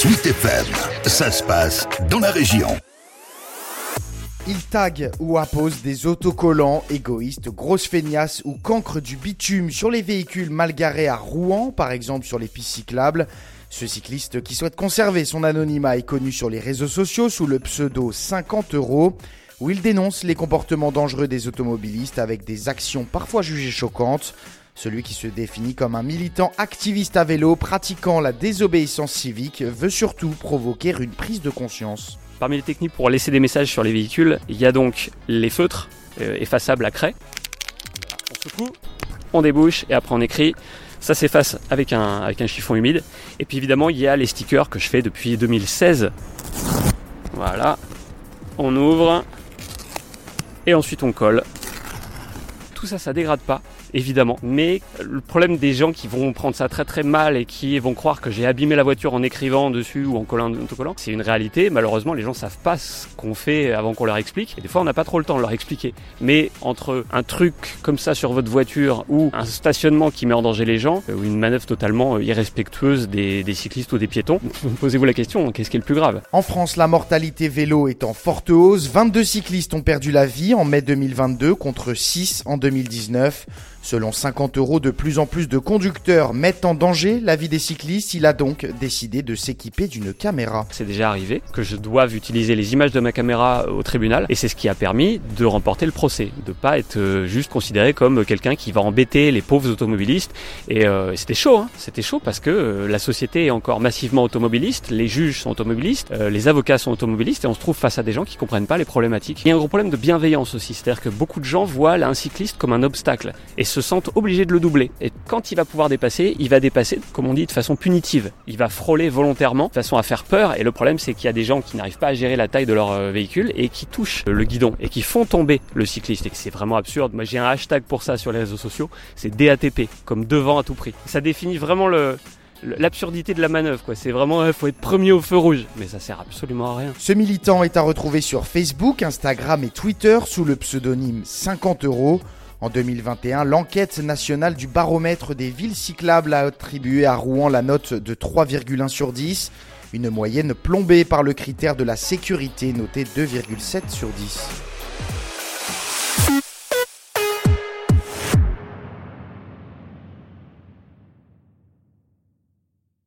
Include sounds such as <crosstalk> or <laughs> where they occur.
Sweet FM, ça se passe dans la région. Il tag ou appose des autocollants égoïstes, grosses feignasses ou cancre du bitume sur les véhicules mal garés à Rouen, par exemple sur les pistes cyclables. Ce cycliste qui souhaite conserver son anonymat est connu sur les réseaux sociaux sous le pseudo 50 euros, où il dénonce les comportements dangereux des automobilistes avec des actions parfois jugées choquantes. Celui qui se définit comme un militant activiste à vélo pratiquant la désobéissance civique veut surtout provoquer une prise de conscience. Parmi les techniques pour laisser des messages sur les véhicules, il y a donc les feutres euh, effaçables à craie. On secoue, on débouche et après on écrit. Ça s'efface avec un, avec un chiffon humide. Et puis évidemment, il y a les stickers que je fais depuis 2016. Voilà. On ouvre. Et ensuite on colle. Tout ça, ça dégrade pas évidemment. Mais le problème des gens qui vont prendre ça très très mal et qui vont croire que j'ai abîmé la voiture en écrivant dessus ou en collant un autocollant, c'est une réalité. Malheureusement, les gens savent pas ce qu'on fait avant qu'on leur explique. Et des fois, on n'a pas trop le temps de leur expliquer. Mais entre un truc comme ça sur votre voiture ou un stationnement qui met en danger les gens, ou une manœuvre totalement euh, irrespectueuse des, des cyclistes ou des piétons, <laughs> posez-vous la question, qu'est-ce qui est le plus grave? En France, la mortalité vélo est en forte hausse. 22 cyclistes ont perdu la vie en mai 2022 contre 6 en 2019. Selon 50 euros, de plus en plus de conducteurs mettent en danger la vie des cyclistes. Il a donc décidé de s'équiper d'une caméra. C'est déjà arrivé que je doive utiliser les images de ma caméra au tribunal et c'est ce qui a permis de remporter le procès, de pas être euh, juste considéré comme quelqu'un qui va embêter les pauvres automobilistes. Et euh, c'était chaud, hein c'était chaud parce que euh, la société est encore massivement automobiliste, les juges sont automobilistes, les avocats sont automobilistes et on se trouve face à des gens qui comprennent pas les problématiques. Il y a un gros problème de bienveillance aussi, c'est-à-dire que beaucoup de gens voient un cycliste comme un obstacle et sentent obligés de le doubler. Et quand il va pouvoir dépasser, il va dépasser, comme on dit, de façon punitive. Il va frôler volontairement, de façon à faire peur. Et le problème, c'est qu'il y a des gens qui n'arrivent pas à gérer la taille de leur euh, véhicule et qui touchent le guidon et qui font tomber le cycliste. Et c'est vraiment absurde. Moi, j'ai un hashtag pour ça sur les réseaux sociaux. C'est DATP, comme devant à tout prix. Ça définit vraiment l'absurdité de la manœuvre quoi c'est vraiment il faut être premier au feu rouge mais ça sert absolument à rien Ce militant est à retrouver sur Facebook, Instagram et Twitter sous le pseudonyme 50 euros. En 2021, l'enquête nationale du baromètre des villes cyclables a attribué à Rouen la note de 3,1 sur 10, une moyenne plombée par le critère de la sécurité noté 2,7 sur 10.